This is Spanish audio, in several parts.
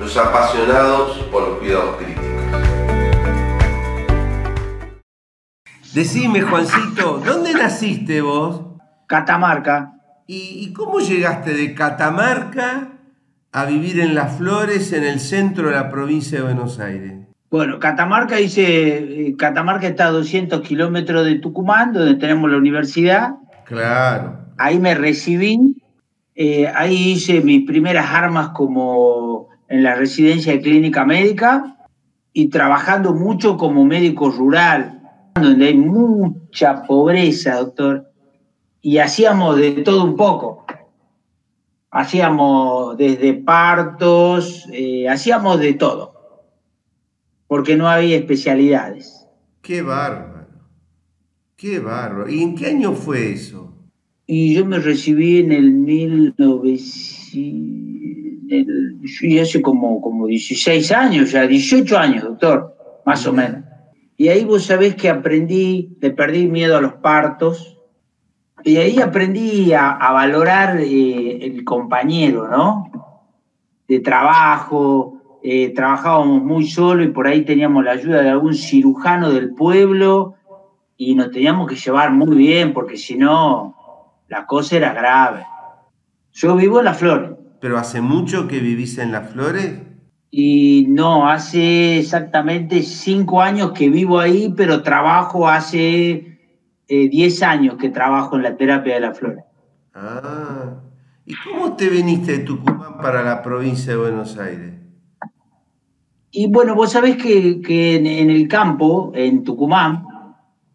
los apasionados por los cuidados críticos. Decime, Juancito, ¿dónde naciste vos? Catamarca. ¿Y, y cómo llegaste de Catamarca a vivir en Las Flores, en el centro de la provincia de Buenos Aires? Bueno, Catamarca dice, eh, Catamarca está a 200 kilómetros de Tucumán, donde tenemos la universidad. Claro. Ahí me recibí, eh, ahí hice mis primeras armas como en la residencia de clínica médica y trabajando mucho como médico rural, donde hay mucha pobreza, doctor, y hacíamos de todo un poco. Hacíamos desde partos, eh, hacíamos de todo porque no había especialidades. Qué bárbaro, qué bárbaro. ¿Y en qué año fue eso? Y yo me recibí en el 1900, hace como, como 16 años, ya 18 años, doctor, más o menos. Y ahí vos sabés que aprendí, le perdí miedo a los partos, y ahí aprendí a, a valorar eh, el compañero, ¿no? De trabajo, eh, trabajábamos muy solo y por ahí teníamos la ayuda de algún cirujano del pueblo y nos teníamos que llevar muy bien porque si no, la cosa era grave. Yo vivo en Las Flores. ¿Pero hace mucho que vivís en Las Flores? Y no, hace exactamente cinco años que vivo ahí, pero trabajo hace eh, diez años que trabajo en la terapia de Las Flores. Ah, ¿y cómo te viniste de Tucumán para la provincia de Buenos Aires? Y bueno, vos sabés que, en, el campo, en Tucumán,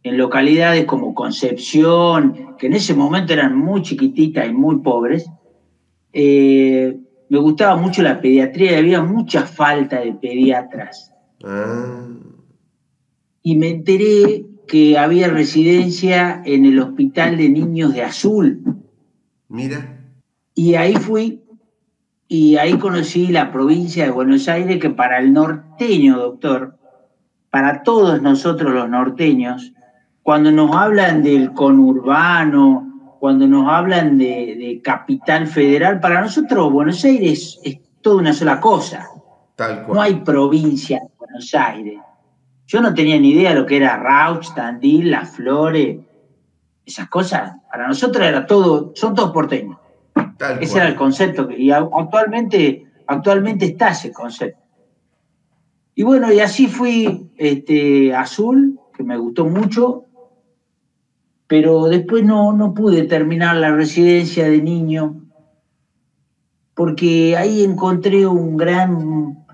en localidades como Concepción, que en ese momento eran muy chiquititas y muy pobres, eh, me gustaba mucho la pediatría y había mucha falta de pediatras. Ah. Y me enteré que había residencia en el Hospital de Niños de Azul. Mira. Y ahí fui y ahí conocí la provincia de Buenos Aires que para el norteño, doctor, para todos nosotros los norteños, cuando nos hablan del conurbano, cuando nos hablan de, capital federal, para nosotros Buenos Aires es toda una sola cosa. Tal No hay provincia de Buenos Aires. Yo no tenía ni idea de lo que era Rauch, Tandil, Las Flores, esas cosas. Para nosotros era todo, son todos porteños. ese era el concepto. y actualmente, actualmente está ese concepto. Y bueno, y así fui este, Azul, que me gustó mucho, pero después no, no pude terminar la residencia de niño, porque ahí encontré un gran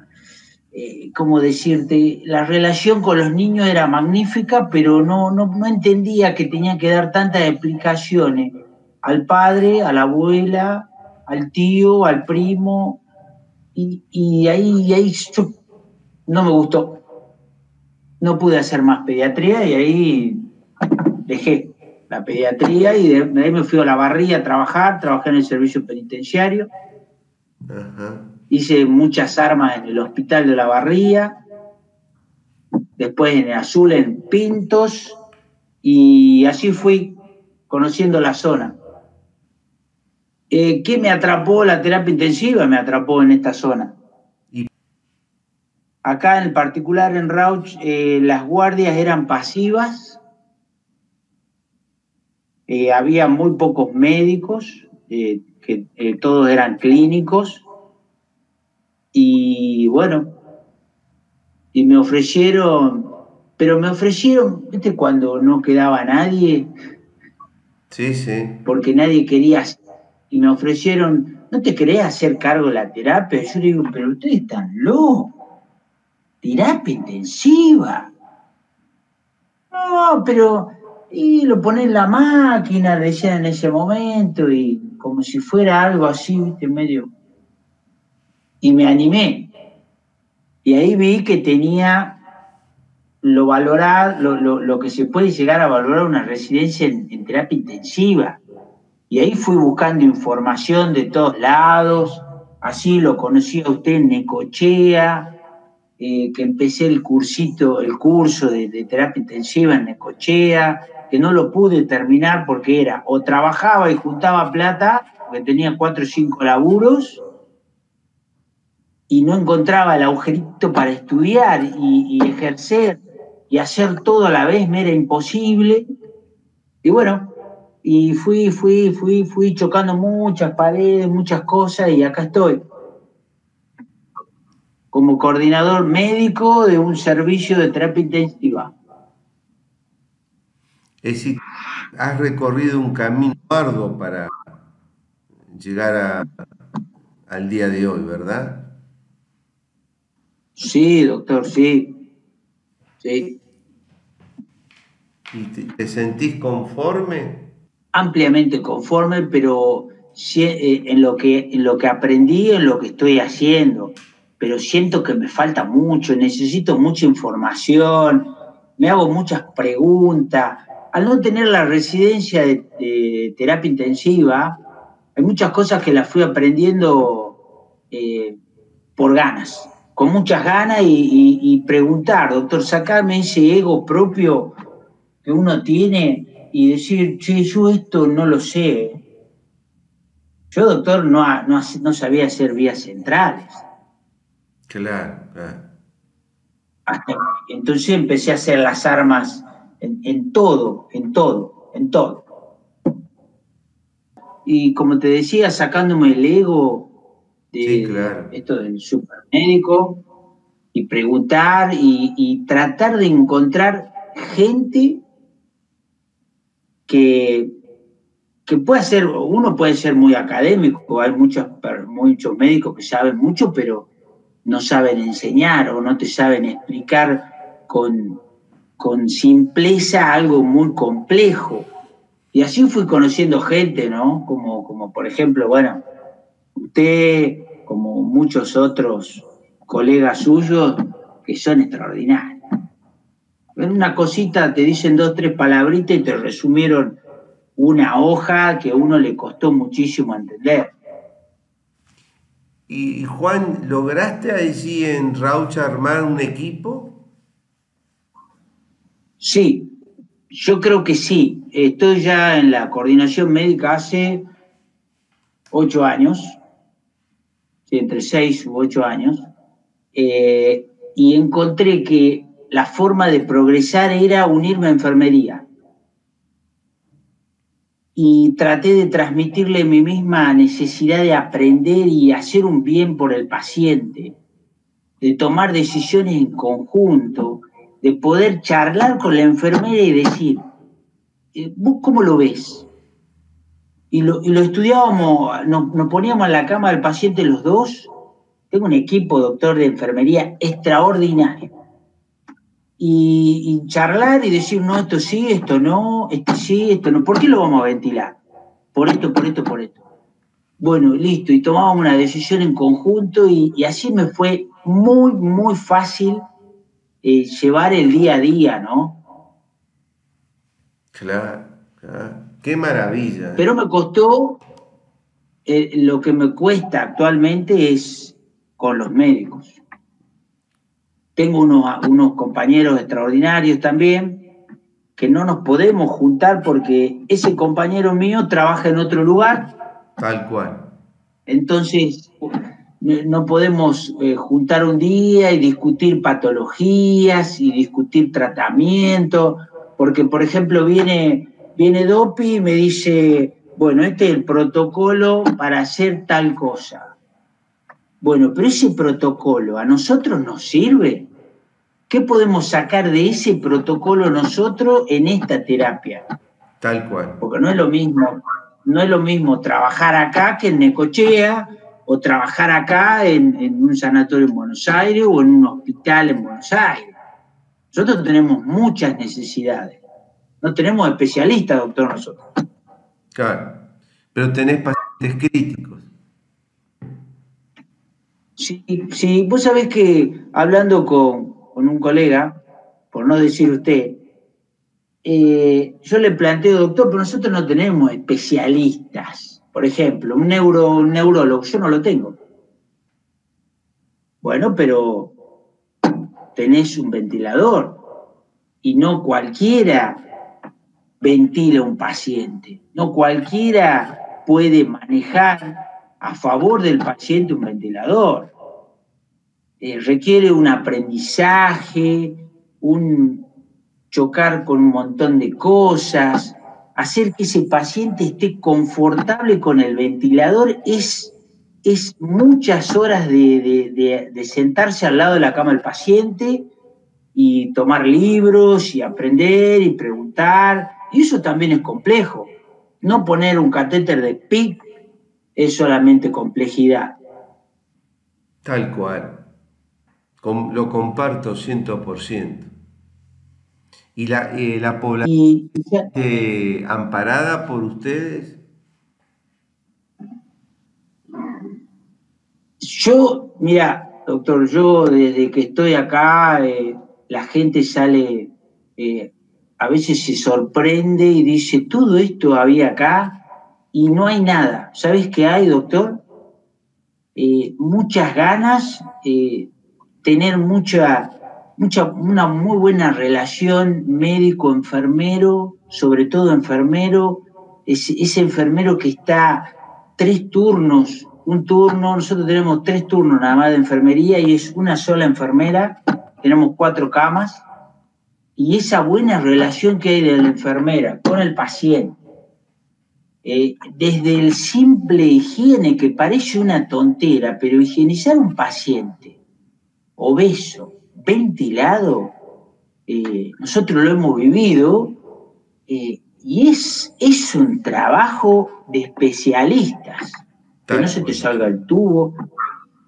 eh, como decirte, la relación con los niños era magnífica, pero no, no, entendía que tenía que dar tantas explicaciones al padre, a la abuela, al tío, al primo, y, ahí, ahí no me gustó. No pude hacer más pediatría y ahí dejé la pediatría y de, ahí me fui a la barría a trabajar, trabajé en el servicio penitenciario. Ajá hice muchas armas en el Hospital de la Barría, después en el Azul en Pintos, y así fui conociendo la zona. Eh, ¿Qué me atrapó la terapia intensiva? Me atrapó en esta zona. Acá en particular en Rauch eh, las guardias eran pasivas, eh, había muy pocos médicos, que todos eran clínicos, y bueno, y me ofrecieron, pero me ofrecieron, ¿viste? Cuando no quedaba nadie. Sí, sí. Porque nadie quería, y me ofrecieron, ¿no te querés hacer cargo de la terapia? Yo digo, pero ustedes están locos. Terapia intensiva. No, pero y lo pones en la máquina, decían en ese momento, y como si fuera algo así, viste, medio y me animé. Y ahí vi que tenía lo valorar, lo, que se puede llegar a valorar una residencia en, terapia intensiva. Y ahí fui buscando información de todos lados, así lo conocí a usted en Necochea, eh, que empecé el cursito, el curso de, de, terapia intensiva en Necochea, que no lo pude terminar porque era o trabajaba y juntaba plata, porque tenía cuatro o cinco laburos, y no encontraba el agujerito para estudiar y, ejercer y hacer todo a la vez me era imposible. Y bueno, y fui, fui, fui, fui chocando muchas paredes, muchas cosas y acá estoy como coordinador médico de un servicio de terapia intensiva. Es decir, has recorrido un camino arduo para llegar al día de hoy, ¿verdad? Sí, doctor, sí. Sí. ¿Y te, sentís conforme? Ampliamente conforme, pero eh, en lo, que, en lo que aprendí, en lo que estoy haciendo. Pero siento que me falta mucho, necesito mucha información, me hago muchas preguntas. Al no tener la residencia de, terapia intensiva, hay muchas cosas que las fui aprendiendo eh, por ganas con muchas ganas y, preguntar, doctor, sacarme ese ego propio que uno tiene y decir, che, yo esto no lo sé. Yo, doctor, no, no, sabía hacer vías centrales. Claro, entonces empecé a hacer las armas en, todo, en todo, en todo. Y como te decía, sacándome el ego, de esto del supermédico y preguntar y, tratar de encontrar gente que, que pueda ser, uno puede ser muy académico, hay muchos, muchos médicos que saben mucho, pero no saben enseñar o no te saben explicar con, con simpleza algo muy complejo. Y así fui conociendo gente, ¿no? Como, como por ejemplo, bueno, usted, como muchos otros colegas suyos, que son extraordinarios. En una cosita te dicen dos, tres palabritas y te resumieron una hoja que a uno le costó muchísimo entender. Y Juan, ¿lograste allí en Raucha armar un equipo? Sí, yo creo que sí. Estoy ya en la coordinación médica hace ocho años entre seis u ocho años, eh, y encontré que la forma de progresar era unirme a enfermería. Y traté de transmitirle mi misma necesidad de aprender y hacer un bien por el paciente, de tomar decisiones en conjunto, de poder charlar con la enfermera y decir, eh, ¿vos cómo lo ves? y lo, estudiábamos, nos, poníamos en la cama del paciente los dos. Tengo un equipo, doctor, de enfermería extraordinario. Y, charlar y decir, no, esto sí, esto no, esto sí, esto no. ¿Por qué lo vamos a ventilar? Por esto, por esto, por esto. Bueno, listo, y tomábamos una decisión en conjunto y, así me fue muy, muy fácil eh, llevar el día a día, ¿no? Claro, claro. Qué maravilla. Pero me costó, eh, lo que me cuesta actualmente es con los médicos. Tengo unos, unos compañeros extraordinarios también que no nos podemos juntar porque ese compañero mío trabaja en otro lugar. Tal cual. Entonces, no podemos eh, juntar un día y discutir patologías y discutir tratamiento, porque, por ejemplo, viene Viene Dopi y me dice, bueno, este es el protocolo para hacer tal cosa. Bueno, pero ese protocolo a nosotros nos sirve. ¿Qué podemos sacar de ese protocolo nosotros en esta terapia? Tal cual. Porque no es lo mismo, no es lo mismo trabajar acá que en Necochea o trabajar acá en, en un sanatorio en Buenos Aires o en un hospital en Buenos Aires. Nosotros tenemos muchas necesidades. No tenemos especialistas, doctor, nosotros. Claro, pero tenés pacientes críticos. Sí, sí, vos sabés que hablando con, un colega, por no decir usted, eh, yo le planteo, doctor, pero nosotros no tenemos especialistas. Por ejemplo, un, neuro, un neurólogo, yo no lo tengo. Bueno, pero tenés un ventilador y no cualquiera ventila un paciente, no cualquiera puede manejar a favor del paciente un ventilador. Eh, requiere un aprendizaje, un chocar con un montón de cosas, hacer que ese paciente esté confortable con el ventilador es, es muchas horas de, de, sentarse al lado de la cama del paciente y tomar libros y aprender y preguntar. Y eso también es complejo. No poner un catéter de PIC es solamente complejidad. Tal cual. lo comparto 100%. ¿Y la, eh, la población amparada por ustedes? Yo, mira, doctor, yo desde que estoy acá, eh, la gente sale, eh, a veces se sorprende y dice, todo esto había acá y no hay nada. ¿Sabes qué hay, doctor? Muchas ganas, tener mucha, una muy buena relación médico-enfermero, sobre todo enfermero, ese, enfermero que está tres turnos, un turno, nosotros tenemos tres turnos nada más de enfermería y es una sola enfermera, tenemos cuatro camas, y esa buena relación que hay de la enfermera con el paciente, eh, desde el simple higiene, que parece una tontera, pero higienizar un paciente obeso, ventilado, eh, nosotros lo hemos vivido, eh, y es, es un trabajo de especialistas. Que no se te salga el tubo,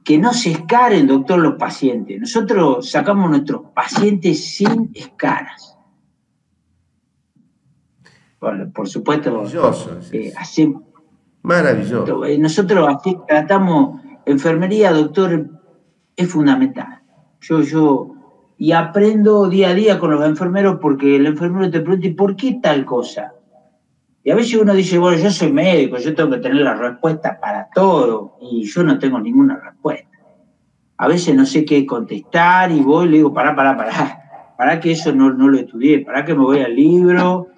que no se escaren, doctor, los pacientes. Nosotros sacamos nuestros pacientes sin escaras por, supuesto. Maravilloso. Eh, Maravilloso. Eh, nosotros así tratamos, enfermería, doctor, es fundamental. Yo, yo, y aprendo día a día con los enfermeros porque el enfermero te pregunta, ¿y por qué tal cosa? Y a veces uno dice, bueno, yo soy médico, yo tengo que tener la respuesta para todo, y yo no tengo ninguna respuesta. A veces no sé qué contestar y voy y le digo, pará, pará, pará, para que eso no, no lo estudié, para que me voy al libro,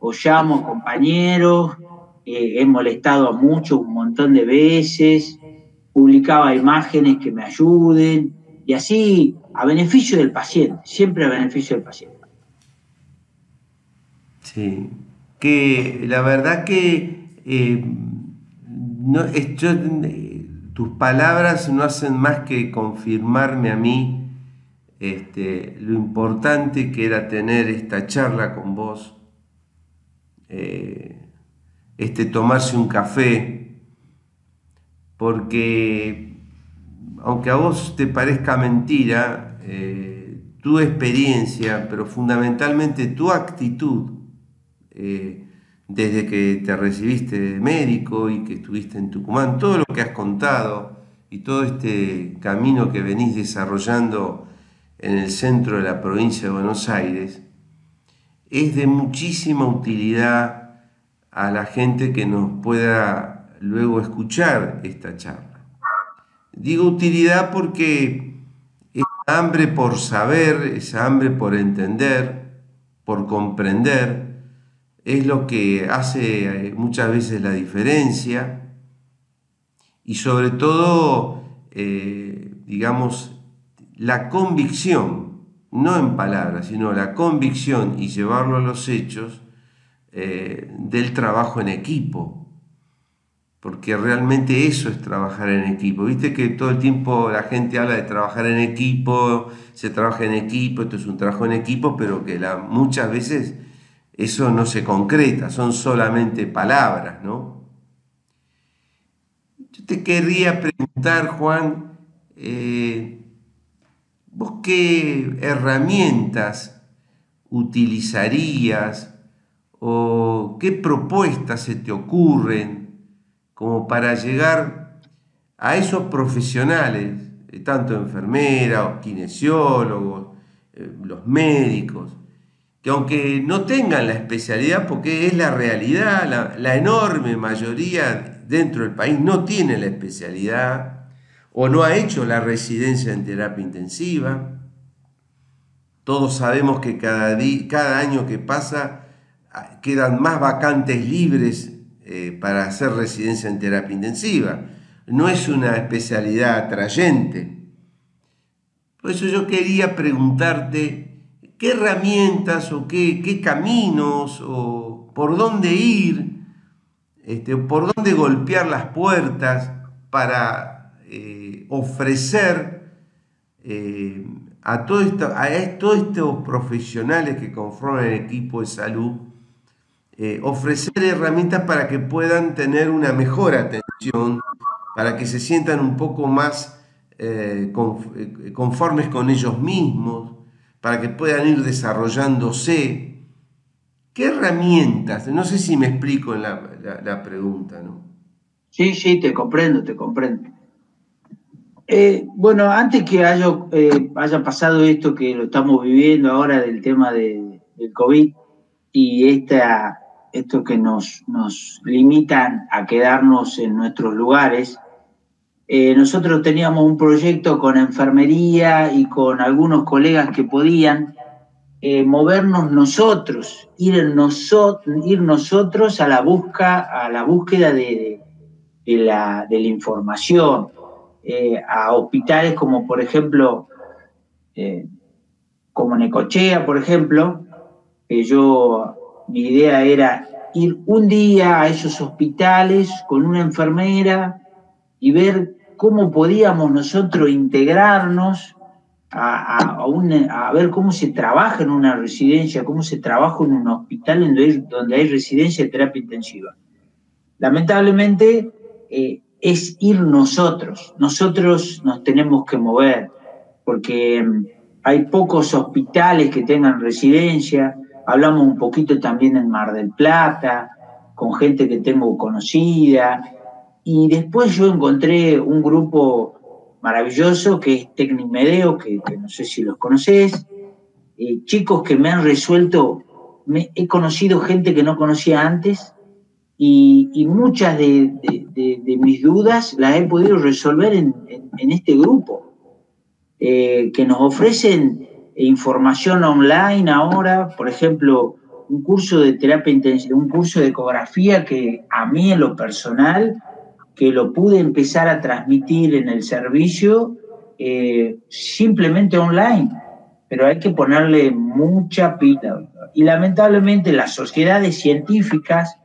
o llamo compañeros, eh, he molestado a muchos un montón de veces, publicaba imágenes que me ayuden, y así a beneficio del paciente, siempre a beneficio del paciente. Sí, que la verdad que eh, no, tus palabras no hacen más que confirmarme a mí este, lo importante que era tener esta charla con vos eh, este tomarse un café, porque aunque a vos te parezca mentira, eh, tu experiencia, pero fundamentalmente tu actitud, eh, desde que te recibiste de médico y que estuviste en Tucumán, todo lo que has contado y todo este camino que venís desarrollando en el centro de la provincia de Buenos Aires, es de muchísima utilidad a la gente que nos pueda luego escuchar esta charla. Digo utilidad porque esa hambre por saber, esa hambre por entender, por comprender, es lo que hace eh, muchas veces la diferencia y sobre todo, eh, digamos, la convicción no en palabras, sino la convicción y llevarlo a los hechos eh, del trabajo en equipo. Porque realmente eso es trabajar en equipo. Viste que todo el tiempo la gente habla de trabajar en equipo, se trabaja en equipo, esto es un trabajo en equipo, pero que muchas veces eso no se concreta, son solamente palabras, ¿no? Yo te querría preguntar, Juan, eh, ¿Vos qué herramientas utilizarías o qué propuestas se te ocurren como para llegar a esos profesionales eh, tanto enfermeras, kinesiólogos, eh, los médicos, que aunque no tengan la especialidad, porque es la realidad, la, enorme mayoría dentro del país no tiene la especialidad o no ha hecho la residencia en terapia intensiva. Todos sabemos que cada, cada año que pasa ah, quedan más vacantes libres eh, para hacer residencia en terapia intensiva. No es una especialidad atrayente. Por eso yo quería preguntarte qué herramientas o qué, caminos o por dónde ir, este, por dónde golpear las puertas para eh, ofrecer eh, a todos estos profesionales que conforman el equipo de salud eh, ofrecer herramientas para que puedan tener una mejor atención, para que se sientan un poco más eh, eh, conformes con ellos mismos, para que puedan ir desarrollándose. ¿Qué herramientas? No sé si me explico la, pregunta, ¿no? Sí, sí, te comprendo, te comprendo. bueno, antes que haya, haya, pasado esto que lo estamos viviendo ahora del tema del COVID y esta esto que nos, nos limitan a quedarnos en nuestros lugares. Eh, nosotros teníamos un proyecto con enfermería y con algunos colegas que podían eh, movernos nosotros, ir, ir nosotros a la, busca, a la búsqueda de, la, de la, información, eh, a hospitales como por ejemplo, como Necochea, por ejemplo, que yo mi idea era ir un día a esos hospitales con una enfermera y ver cómo podíamos nosotros integrarnos a, ver cómo se trabaja en una residencia, cómo se trabaja en un hospital donde hay, residencia de terapia intensiva. Lamentablemente eh, es ir nosotros, nosotros nos tenemos que mover, porque mm, hay pocos hospitales que tengan residencia, Hablamos un poquito también en Mar del Plata, con gente que tengo conocida. Y después yo encontré un grupo maravilloso que es Tecnimedeo, que, que no sé si los conoces. Eh, chicos que me han resuelto, he conocido gente que no conocía antes y, muchas de, mis dudas las he podido resolver en, este grupo, eh, que nos ofrecen información online ahora, por ejemplo, un curso de terapia intensiva, un curso de ecografía que a mí en lo personal, que lo pude empezar a transmitir en el servicio eh, simplemente online, pero hay que ponerle mucha pila. Y lamentablemente las sociedades científicas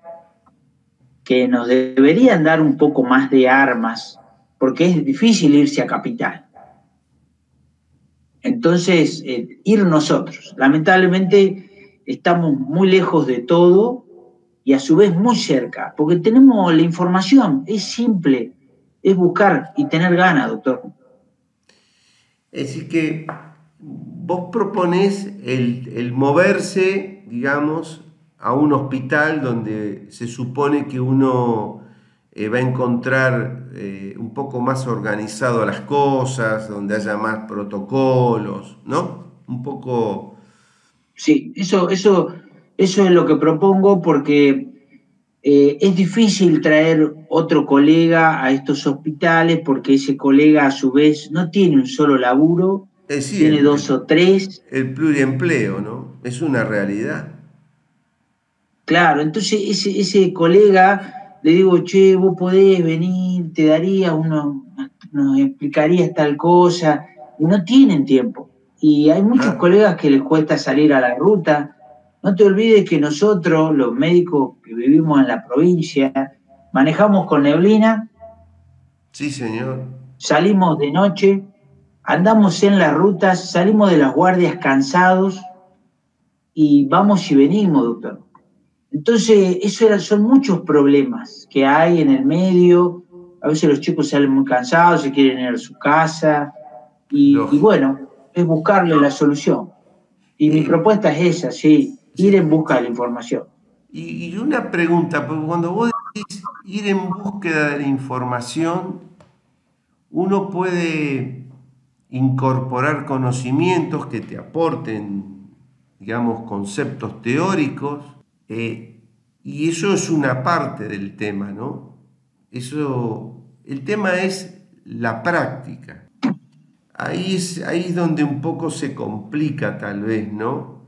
que nos deberían dar un poco más de armas, porque es difícil irse a capital. Entonces, eh, ir nosotros. Lamentablemente estamos muy lejos de todo y a su vez muy cerca, porque tenemos la información, es simple, es buscar y tener ganas, doctor. Es decir, que vos proponés el, el moverse, digamos, a un hospital donde se supone que uno eh, va a encontrar eh, un poco más organizado las cosas, donde haya más protocolos, ¿no? Un poco... Sí, eso, eso, eso es lo que propongo porque eh, es difícil traer otro colega a estos hospitales porque ese colega a su vez no tiene un solo laburo, tiene dos o tres. El pluriempleo, ¿no? Es una realidad. Claro, entonces ese, ese colega le digo, che, vos podés venir, te daría uno, nos explicarías tal cosa, y no tienen tiempo. Y hay muchos colegas que les cuesta salir a la ruta. No te olvides que nosotros, los médicos que vivimos en la provincia, manejamos con neblina. Sí, señor. Salimos de noche, andamos en las rutas, salimos de las guardias cansados y vamos y venimos, doctor. Entonces, eso son muchos problemas que hay en el medio. A veces los chicos salen muy cansados, se quieren ir a su casa. Y, bueno, es buscarle la solución. Y mi propuesta es esa, sí, ir en busca de la información. Y, y una pregunta, porque cuando vos decís ir en búsqueda de la información, uno puede incorporar conocimientos que te aporten, digamos, conceptos teóricos, eh, y eso es una parte del tema, ¿no? Eso, el tema es la práctica. Ahí es, ahí donde un poco se complica tal vez, ¿no?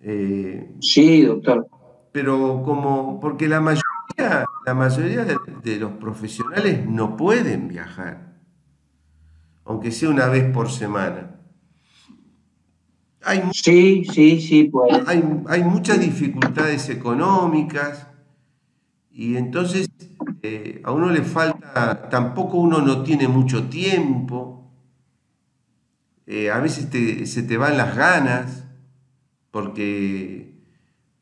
Eh, sí, doctor. Pero como, porque la mayoría, la mayoría de los profesionales no pueden viajar aunque sea una vez por semana. Hay, sí, sí, sí, pues. Hay, muchas dificultades económicas y entonces eh, a uno le falta, tampoco uno no tiene mucho tiempo, eh, a veces se te van las ganas porque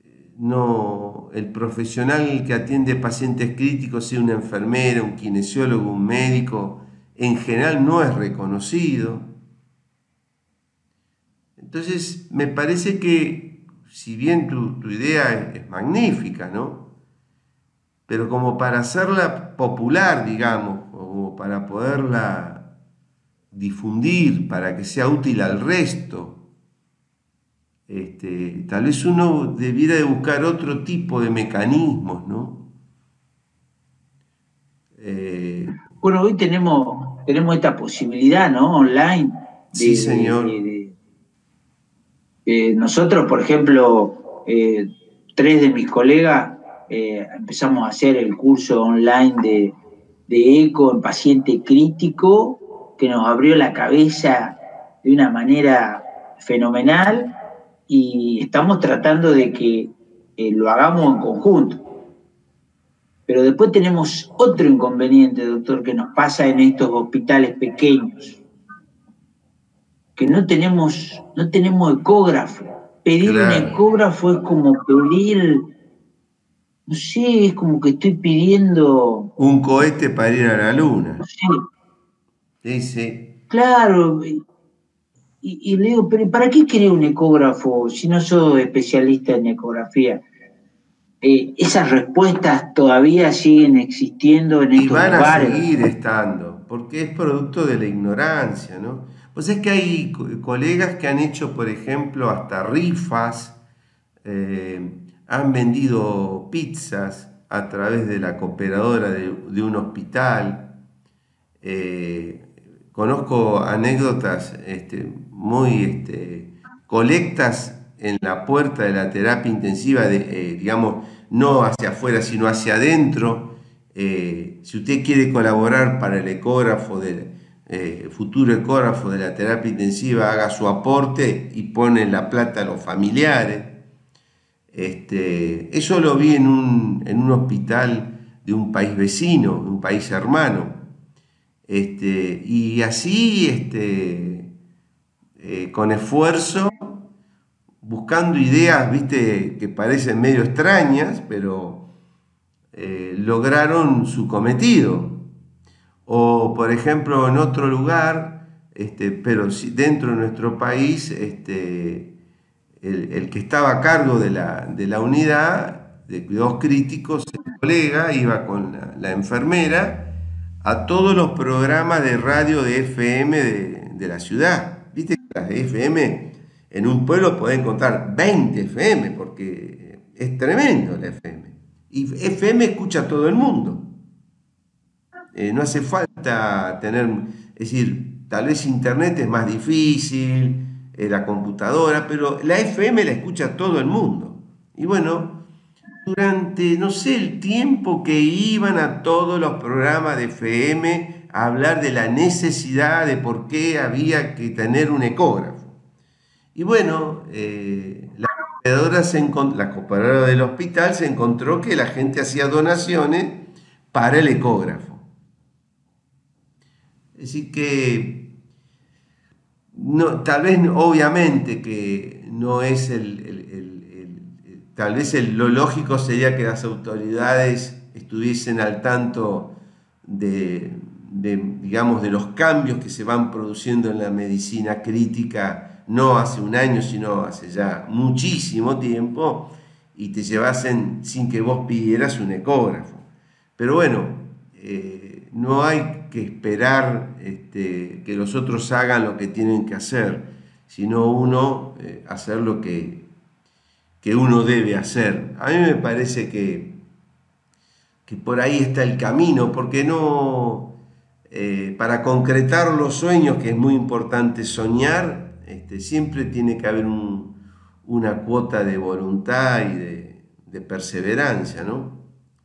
eh, no, el profesional que atiende pacientes críticos, sea una enfermera, un kinesiólogo, un médico, en general no es reconocido. Entonces, me parece que, si bien tu, idea es, magnífica, ¿no? Pero como para hacerla popular, digamos, o para poderla difundir, para que sea útil al resto, este, tal vez uno debiera de buscar otro tipo de mecanismos, ¿no? Eh, bueno, hoy tenemos tenemos esta posibilidad, ¿no? Online. sí, señor. Nosotros, por ejemplo, eh, tres de mis colegas eh, empezamos a hacer el curso online de, de ECO en paciente crítico, que nos abrió la cabeza de una manera fenomenal y estamos tratando de que eh, lo hagamos en conjunto. Pero después tenemos otro inconveniente, doctor, que nos pasa en estos hospitales pequeños, que no tenemos, no tenemos ecógrafo. Pedir un ecógrafo es como pedir, no sé, es como que estoy pidiendo... Un cohete para ir a la luna. Sí, sí. Claro, y, y, le digo, pero ¿para qué quería un ecógrafo si no soy especialista en ecografía? Eh, esas respuestas todavía siguen existiendo en estos lugares. Y van a seguir estando, porque es producto de la ignorancia, ¿no? Pues es que hay colegas que han hecho, por ejemplo, hasta rifas, eh, han vendido pizzas a través de la cooperadora de, un hospital. Eh, conozco anécdotas este, muy este, colectas en la puerta de la terapia intensiva, de, eh, digamos, no hacia afuera, sino hacia adentro. Si usted quiere colaborar para el ecógrafo, del eh, futuro ecógrafo de la terapia intensiva, haga su aporte y pone la plata a los familiares. Este, eso lo vi en un, en un hospital de un país vecino, un país hermano. Este, y así, este, con esfuerzo, buscando ideas, viste, que parecen medio extrañas, pero eh, lograron su cometido. O, por ejemplo, en otro lugar, este, pero dentro de nuestro país, este, el, que estaba a cargo de la, unidad de cuidados críticos, el colega, iba con la, enfermera a todos los programas de radio de FM de, de la ciudad. Viste que las FM en un pueblo podés encontrar 20 FM, porque es tremendo la FM. Y FM escucha todo el mundo. Eh, no hace falta tener, es decir, tal vez Internet es más difícil, eh, la computadora, pero la FM la escucha todo el mundo. Y bueno, durante, no sé, el tiempo que iban a todos los programas de FM a hablar de la necesidad de por qué había que tener un ecógrafo. Y bueno, eh, la, cooperadora del hospital se encontró que la gente hacía donaciones para el ecógrafo. Decir que no, tal vez obviamente que no es el, tal vez lo lógico sería que las autoridades estuviesen al tanto de, digamos, de los cambios que se van produciendo en la medicina crítica no hace un año, sino hace ya muchísimo tiempo, y te llevasen sin que vos pidieras un ecógrafo. Pero bueno, eh, no hay que esperar este, que los otros hagan lo que tienen que hacer, sino uno eh, hacer lo que, que uno debe hacer. A mí me parece que, que por ahí está el camino, porque no, eh, para concretar los sueños, que es muy importante soñar, este, siempre tiene que haber una cuota de voluntad y de, perseverancia, ¿no?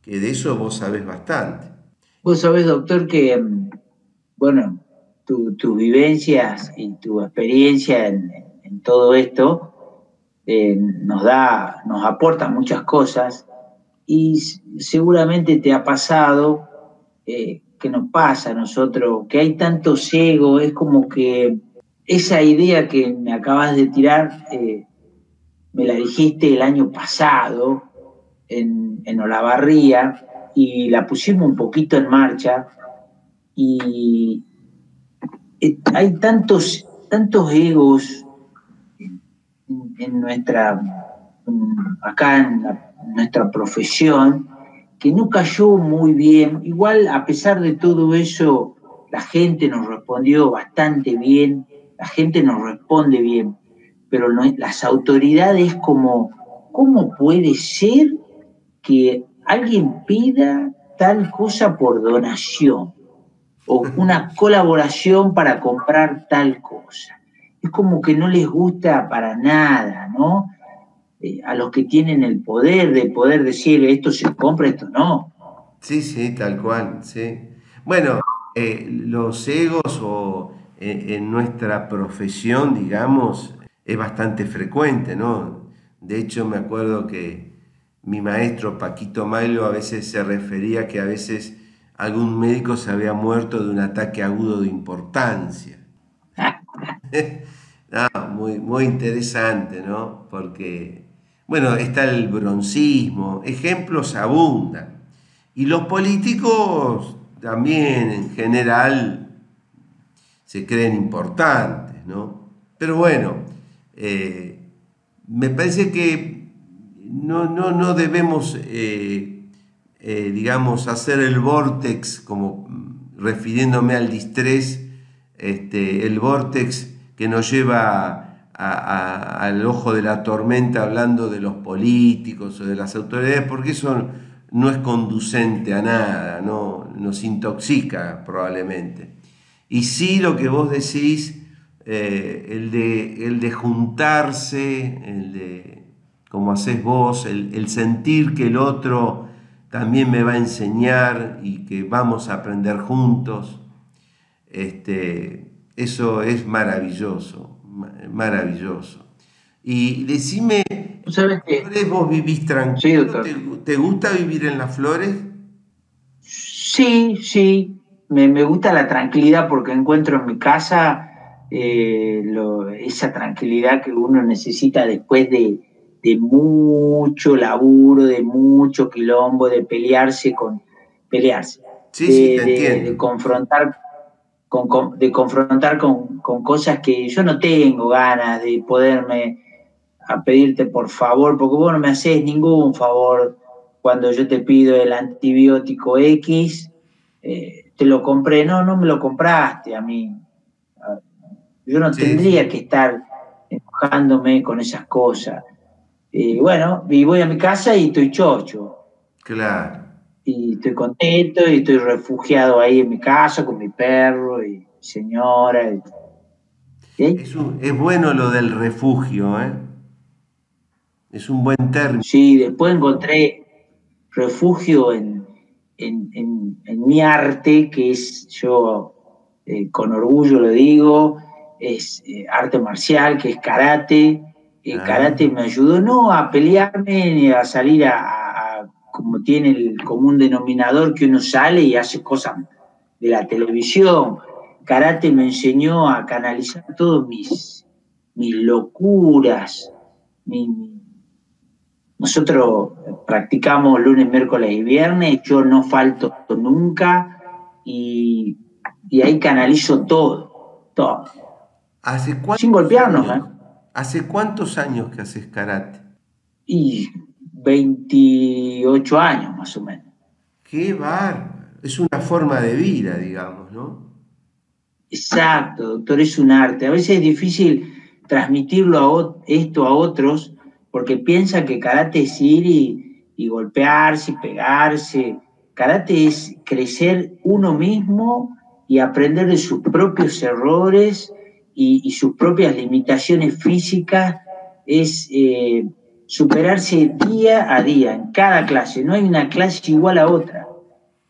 Que de eso vos sabés bastante. Vos sabés, doctor, que, mm, bueno, tus vivencias y tu experiencia en, todo esto eh, nos da, nos aporta muchas cosas y seguramente te ha pasado eh, que nos pasa a nosotros, que hay tanto ciego, es como que esa idea que me acabas de tirar, eh, me la dijiste el año pasado en, en Olavarría, y la pusimos un poquito en marcha y eh, hay tantos, tantos egos en, nuestra, acá en, nuestra profesión que no cayó muy bien. Igual, a pesar de todo eso, la gente nos respondió bastante bien, la gente nos responde bien, pero las autoridades como, ¿cómo puede ser que alguien pida tal cosa por donación o una colaboración para comprar tal cosa. Es como que no les gusta para nada, ¿no? Eh, a los que tienen el poder de poder decir esto se compra, esto no. Sí, sí, tal cual, sí. Bueno, eh, los egos o eh, en nuestra profesión, digamos, es bastante frecuente, ¿no? De hecho, me acuerdo que mi maestro Paquito Mailo a veces se refería que a veces algún médico se había muerto de un ataque agudo de importancia. muy, muy interesante, ¿no? Porque, bueno, está el broncismo, ejemplos abundan. Y los políticos también en general se creen importantes, ¿no? Pero bueno, eh, me parece que no, no, no debemos, eh, eh, digamos, hacer el vortex, como mm, refiriéndome al distrés, este, el vortex que nos lleva al ojo de la tormenta hablando de los políticos o de las autoridades, porque eso no es conducente a nada, no, nos intoxica probablemente. Y sí lo que vos decís, eh, el, de, el de juntarse, el de como haces vos, el, sentir que el otro también me va a enseñar y que vamos a aprender juntos, este, eso es maravilloso, maravilloso. Y decime, ¿sabes qué? vos vivís tranquilo? ¿Te, gusta vivir en las flores? Sí, sí, me, gusta la tranquilidad porque encuentro en mi casa eh, esa tranquilidad que uno necesita después de, de mucho laburo, de mucho quilombo, de pelearse con pelearse, de, confrontar con, de confrontar con, cosas que yo no tengo ganas de poderme a pedirte por favor, porque vos no me haces ningún favor cuando yo te pido el antibiótico X, eh, te lo compré, no, no me lo compraste a mí. Yo no tendría que estar enojándome con esas cosas. Y bueno, y voy a mi casa y estoy chocho. Claro. Y estoy contento y estoy refugiado ahí en mi casa con mi perro y mi señora. Es, es, bueno lo del refugio, ¿eh? Es un buen término. Sí, después encontré refugio en, en, mi arte, que es, yo eh, con orgullo lo digo, es eh, arte marcial, que es karate el ah. karate me ayudó no a pelearme ni a salir a, como tiene el común denominador que uno sale y hace cosas de la televisión. Karate me enseñó a canalizar todas mis, mis locuras. nosotros practicamos lunes, miércoles y viernes, yo no falto nunca y, ahí canalizo todo, todo. Sin golpearnos, ¿eh? ¿Hace cuántos años que haces karate? Y 28 años más o menos. Qué bárbaro. Es una forma de vida, digamos, ¿no? Exacto, doctor, es un arte. A veces es difícil transmitirlo a esto a otros porque piensan que karate es ir y, golpearse y pegarse. Karate es crecer uno mismo y aprender de sus propios errores y, sus propias limitaciones físicas. Es eh, superarse día a día, en cada clase. No hay una clase igual a otra.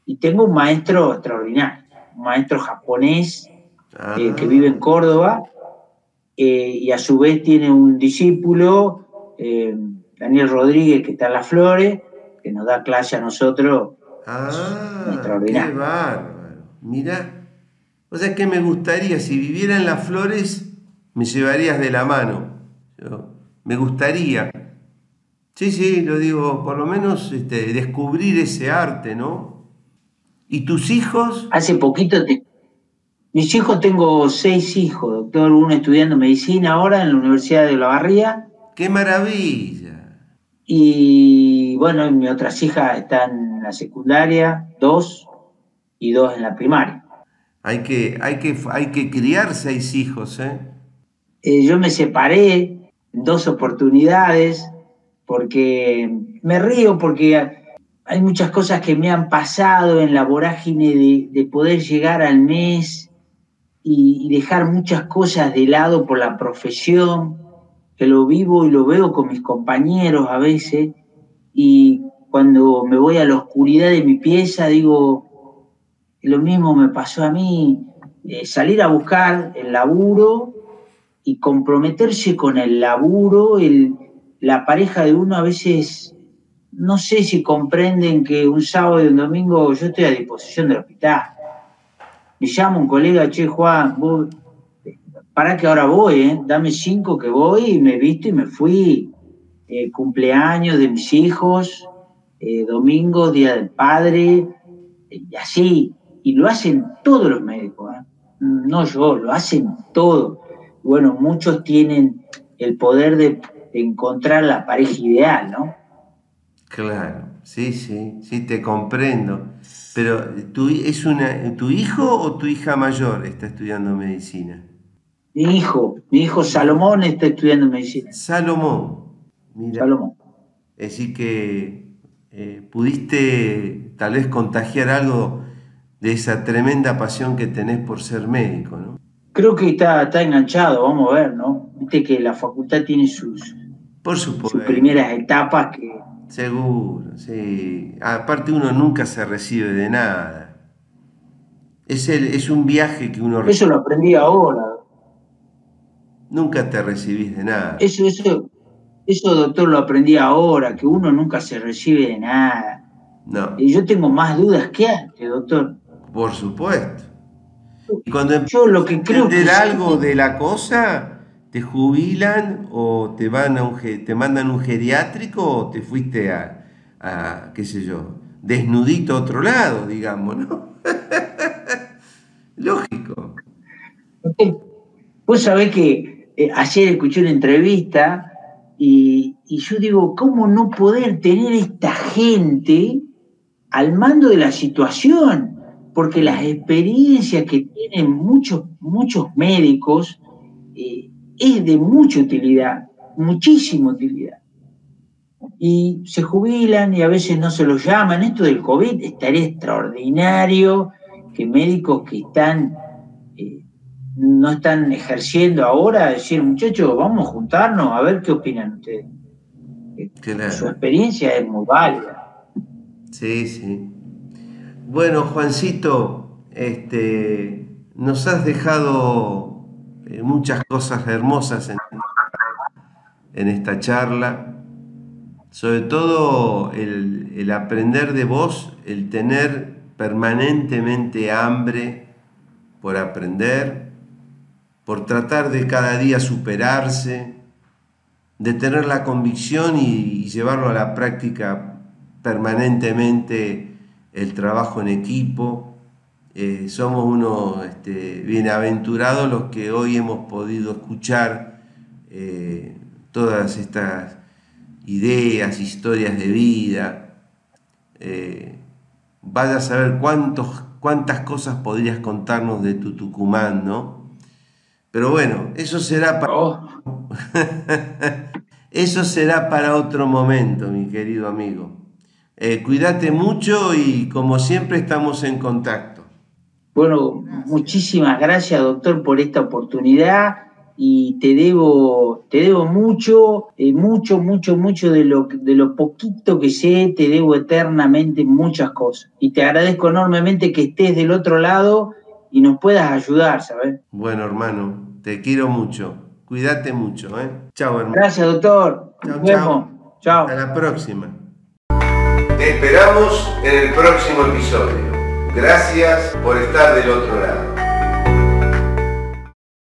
Y tengo un maestro extraordinario, un maestro japonés eh, que vive en Córdoba eh, y a su vez tiene un discípulo, Daniel Rodríguez, que está en Las Flores, que nos da clase a nosotros. Ah, extraordinario. Qué bárbaro. Mira, o sea que me gustaría, si viviera en Las Flores, me llevarías de la mano. me gustaría. Sí, sí, lo digo, por lo menos este, descubrir ese arte, ¿no? ¿Y tus hijos? Hace poquito te, mis hijos, tengo seis hijos, doctor, uno estudiando medicina ahora en la Universidad de La Barría. ¡Qué maravilla! Y bueno, mis otras hijas están en la secundaria, dos, y dos en la primaria. Hay que, hay que, hay que criar seis hijos, ¿eh? ¿eh? Yo me separé dos oportunidades porque me río porque hay muchas cosas que me han pasado en la vorágine de, de poder llegar al mes y, dejar muchas cosas de lado por la profesión, que lo vivo y lo veo con mis compañeros a veces, y cuando me voy a la oscuridad de mi pieza digo, lo mismo me pasó a mí, eh, salir a buscar el laburo y comprometerse con el laburo, el, la pareja de uno a veces, no sé si comprenden que un sábado y un domingo yo estoy a disposición del hospital me llama un colega, che, Juan, para que ahora voy, ¿eh? dame cinco que voy, y me visto y me fui. Eh, cumpleaños de mis hijos, domingo, día del padre, y así. Y lo hacen todos los médicos, no yo, lo hacen todos. Bueno, muchos tienen el poder de encontrar la pareja ideal, ¿no? Claro, sí, sí, sí, te comprendo. Pero, ¿tu, es una, ¿tu hijo o tu hija mayor está estudiando medicina? Mi hijo, mi hijo Salomón está estudiando medicina. Salomón, mira. Salomón. Es decir, que eh, pudiste tal vez contagiar algo de esa tremenda pasión que tenés por ser médico, ¿no? Creo que está, está enganchado, vamos a ver, ¿no? Viste que la facultad tiene sus, por supuesto. sus primeras etapas que Seguro, sí. Aparte uno nunca se recibe de nada. Es, el, es un viaje que uno... Eso lo aprendí ahora. Nunca te recibís de nada. Eso, eso, eso, doctor, lo aprendí ahora, que uno nunca se recibe de nada. No. Y yo tengo más dudas que antes, doctor. Por supuesto. Y cuando yo lo que creo que algo de la cosa, te jubilan o te, van a un, te mandan un geriátrico o te fuiste a, qué sé yo, desnudito a otro lado, digamos, ¿no? Lógico. Vos sabés que eh, ayer escuché una entrevista y, y, yo digo, ¿cómo no poder tener esta gente al mando de la situación? Porque las experiencias que tienen muchos, muchos médicos eh, es de mucha utilidad, muchísima utilidad. Y se jubilan y a veces no se los llaman. Esto del COVID estaría extraordinario que médicos que están eh, no están ejerciendo ahora, decir, muchachos, vamos a juntarnos a ver qué opinan ustedes. Su experiencia es muy válida. Sí, sí. Bueno, Juancito, este, nos has dejado eh, muchas cosas hermosas en, esta charla, sobre todo el, aprender de vos, el tener permanentemente hambre por aprender, por tratar de cada día superarse, de tener la convicción y, llevarlo a la práctica permanentemente el trabajo en equipo, eh, somos unos este, bienaventurados los que hoy hemos podido escuchar eh, todas estas ideas, historias de vida. Eh, vaya a saber cuántos, cuántas cosas podrías contarnos de tu Tucumán, ¿no? Pero bueno, eso será para... Oh. eso será para otro momento, mi querido amigo. Eh, cuídate mucho y como siempre estamos en contacto. Bueno, muchísimas gracias, doctor, por esta oportunidad y te debo, te debo mucho, eh, mucho, mucho, mucho de lo, de lo poquito que sé, te debo eternamente muchas cosas. Y te agradezco enormemente que estés del otro lado y nos puedas ayudar, ¿sabes? Bueno, hermano, te quiero mucho. Cuídate mucho, ¿eh? Chao, hermano. Gracias, doctor. Chao, chao. Hasta la próxima. Te esperamos en el próximo episodio. Gracias por estar del otro lado.